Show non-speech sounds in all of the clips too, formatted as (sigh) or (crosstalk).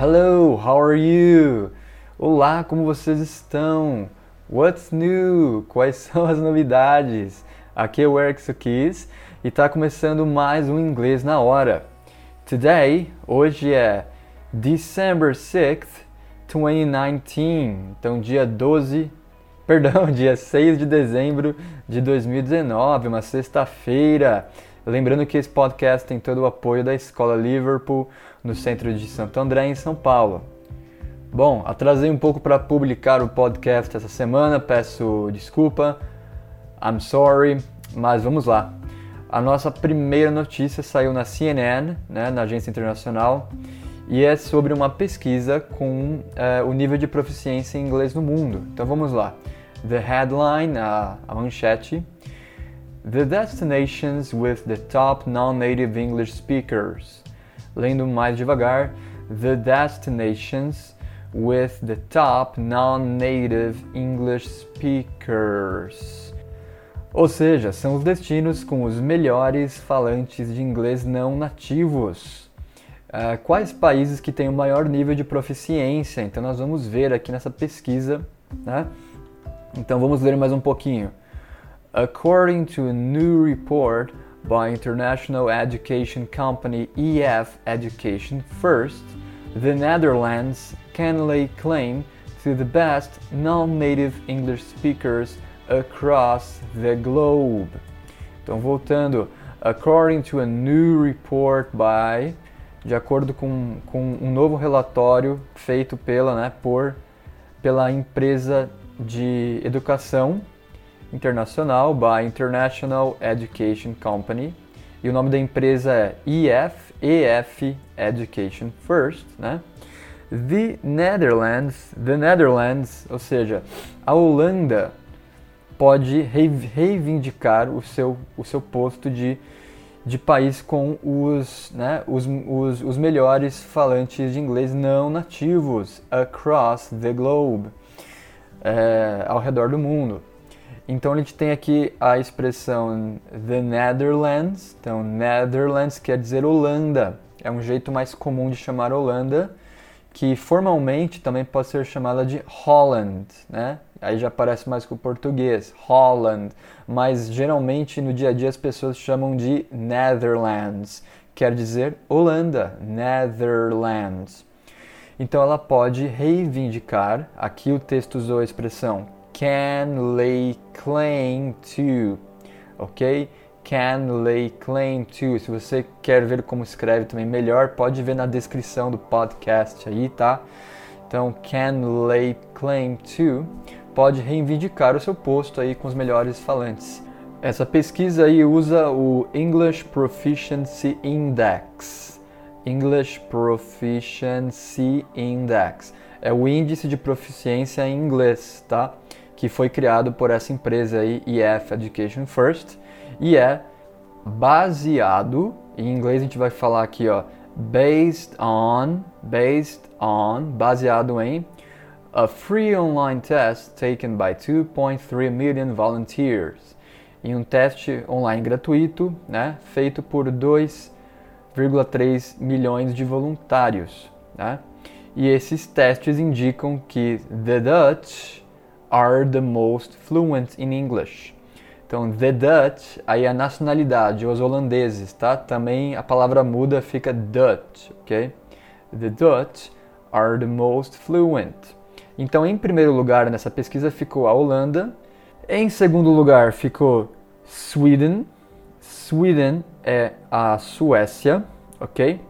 Hello, how are you? Olá, como vocês estão? What's new? Quais (laughs) são as novidades? Aqui é o Eric Sukis e está começando mais um Inglês na Hora. Today, hoje é December 6th, 2019, então dia 12, (laughs) perdão, dia 6 de dezembro de 2019, uma sexta-feira. Lembrando que esse podcast tem todo o apoio da Escola Liverpool, no centro de Santo André, em São Paulo. Bom, atrasei um pouco para publicar o podcast essa semana, peço desculpa, I'm sorry, mas vamos lá. A nossa primeira notícia saiu na CNN, né, na agência internacional, e é sobre uma pesquisa com uh, o nível de proficiência em inglês no mundo. Então vamos lá. The headline, a, a manchete. The destinations with the top non-native English speakers. Lendo mais devagar. The destinations with the top non-native English speakers. Ou seja, são os destinos com os melhores falantes de inglês não nativos. Uh, quais países que têm o maior nível de proficiência? Então nós vamos ver aqui nessa pesquisa, né? Então vamos ler mais um pouquinho. According to a new report by international education company EF Education First, the Netherlands can lay claim to the best non-native English speakers across the globe. Então voltando, according to a new report by de acordo com, com um novo relatório feito pela, né, por, pela empresa de educação internacional, by International Education Company, e o nome da empresa é EF, EF Education First, né? The Netherlands, the Netherlands, ou seja, a Holanda pode reivindicar o seu, o seu posto de de país com os, né, os, os, os melhores falantes de inglês não nativos across the globe, é, ao redor do mundo. Então a gente tem aqui a expressão the Netherlands. Então Netherlands quer dizer Holanda. É um jeito mais comum de chamar Holanda, que formalmente também pode ser chamada de Holland, né? Aí já parece mais com o português, Holland, mas geralmente no dia a dia as pessoas chamam de Netherlands, quer dizer Holanda, Netherlands. Então ela pode reivindicar, aqui o texto usou a expressão can lay claim to, ok? Can lay claim to. Se você quer ver como escreve também melhor, pode ver na descrição do podcast aí, tá? Então, can lay claim to pode reivindicar o seu posto aí com os melhores falantes. Essa pesquisa aí usa o English Proficiency Index. English Proficiency Index é o índice de proficiência em inglês, tá? Que foi criado por essa empresa aí, EF Education First, e é baseado, em inglês a gente vai falar aqui, ó, based on, based on, baseado em a free online test taken by 2.3 million volunteers, em um teste online gratuito, né, feito por 2,3 milhões de voluntários, né? E esses testes indicam que the Dutch are the most fluent in English. Então, the Dutch, aí a nacionalidade, os holandeses, tá? Também a palavra muda, fica Dutch, ok? The Dutch are the most fluent. Então, em primeiro lugar nessa pesquisa ficou a Holanda. Em segundo lugar ficou Sweden. Sweden é a Suécia, ok?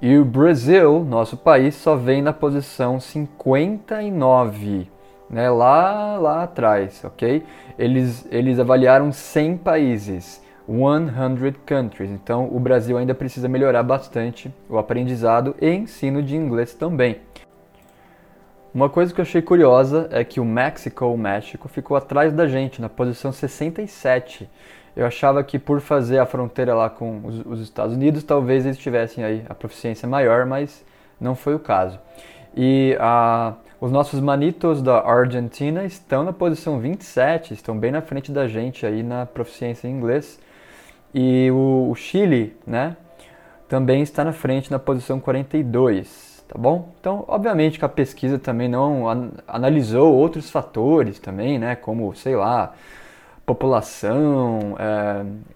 E o Brasil, nosso país, só vem na posição 59, né? Lá, lá atrás, ok? Eles, eles avaliaram 100 países, 100 countries. Então, o Brasil ainda precisa melhorar bastante o aprendizado e ensino de inglês também. Uma coisa que eu achei curiosa é que o México, o México, ficou atrás da gente, na posição 67. Eu achava que por fazer a fronteira lá com os, os Estados Unidos, talvez eles tivessem aí a proficiência maior, mas não foi o caso. E os nossos manitos da Argentina estão na posição 27, estão bem na frente da gente aí na proficiência em inglês. E o, o Chile, né, também está na frente na posição 42 tá bom? Então, obviamente que a pesquisa também não analisou outros fatores também, né, como, sei lá, população,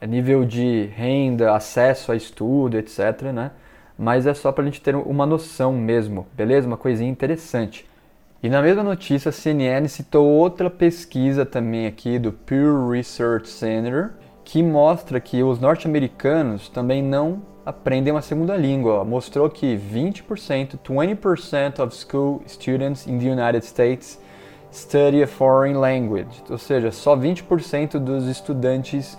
é, nível de renda, acesso a estudo, etc, né? Mas é só para a gente ter uma noção mesmo, beleza? Uma coisinha interessante. E na mesma notícia, a CNN citou outra pesquisa também aqui do Pew Research Center, que mostra que os norte-americanos também não aprendem uma segunda língua. Mostrou que 20%, 20% of school students in the United States study a foreign language, ou seja, só 20% dos estudantes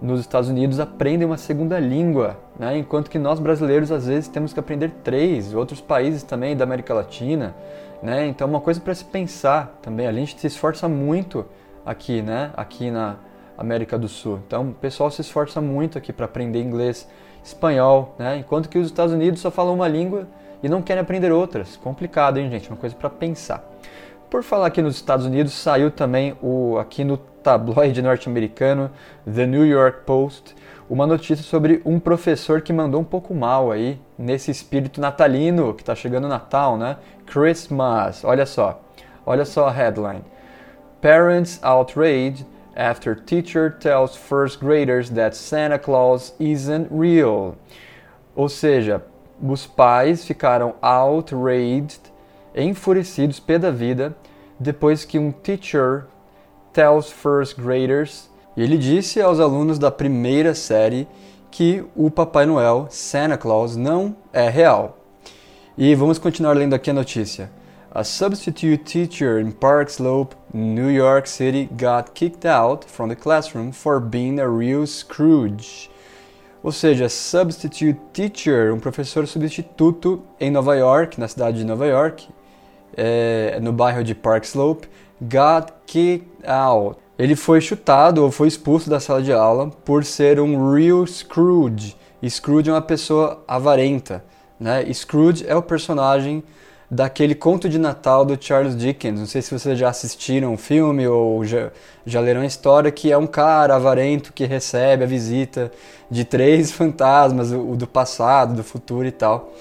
nos Estados Unidos aprendem uma segunda língua, né? enquanto que nós brasileiros às vezes temos que aprender três, outros países também da América Latina, né? Então uma coisa para se pensar também. A gente se esforça muito aqui, né? Aqui na América do Sul. Então o pessoal se esforça muito aqui para aprender inglês, espanhol, né? Enquanto que os Estados Unidos só falam uma língua e não querem aprender outras. Complicado, hein, gente? Uma coisa para pensar. Por falar aqui nos Estados Unidos, saiu também o aqui no tabloide norte-americano The New York Post uma notícia sobre um professor que mandou um pouco mal aí nesse espírito natalino que está chegando o Natal, né? Christmas. Olha só. Olha só a headline. Parents outraged after teacher tells first graders that Santa Claus isn't real. Ou seja, os pais ficaram outraged enfurecidos, pé da vida, depois que um teacher tells first graders, e ele disse aos alunos da primeira série que o Papai Noel, Santa Claus, não é real. E vamos continuar lendo aqui a notícia. A substitute teacher in Park Slope, New York City, got kicked out from the classroom for being a real Scrooge. Ou seja, substitute teacher, um professor substituto em Nova York, na cidade de Nova York, é, no bairro de Park Slope, got kicked out. Ele foi chutado ou foi expulso da sala de aula por ser um real Scrooge. Scrooge é uma pessoa avarenta. Né? Scrooge é o personagem daquele conto de Natal do Charles Dickens. Não sei se vocês já assistiram o filme ou já, já leram a história, que é um cara avarento que recebe a visita de três (laughs) fantasmas, o do passado, do futuro e tal.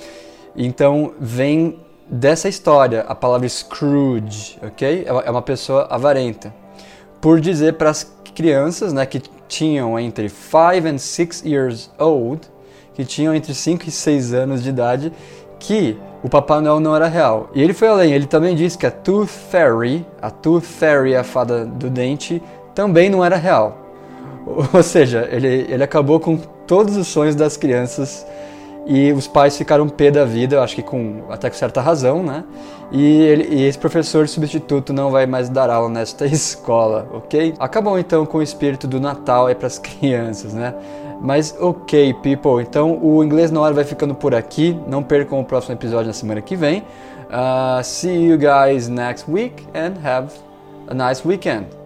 Então vem dessa história a palavra Scrooge, ok? É, é uma pessoa avarenta. Por dizer para as crianças, né, que tinham entre 5 and 6 years old, que tinham entre 5 e 6 anos de idade, que o Papai Noel não era real. E ele foi além, ele também disse que a Tooth Fairy, a Tooth Fairy, a fada do dente, também não era real. (laughs) Ou seja, ele, ele acabou com todos os sonhos das crianças e os pais ficaram pé da vida, acho que com até com certa razão, né? E, ele, e esse professor substituto não vai mais dar aula nesta (laughs) escola, ok? Acabou então com o espírito do Natal aí para as (laughs) crianças, né? Mas ok, people. Então o inglês na hora vai ficando por aqui. Não percam o próximo episódio na semana que vem. Uh, see you guys next week and have a nice weekend.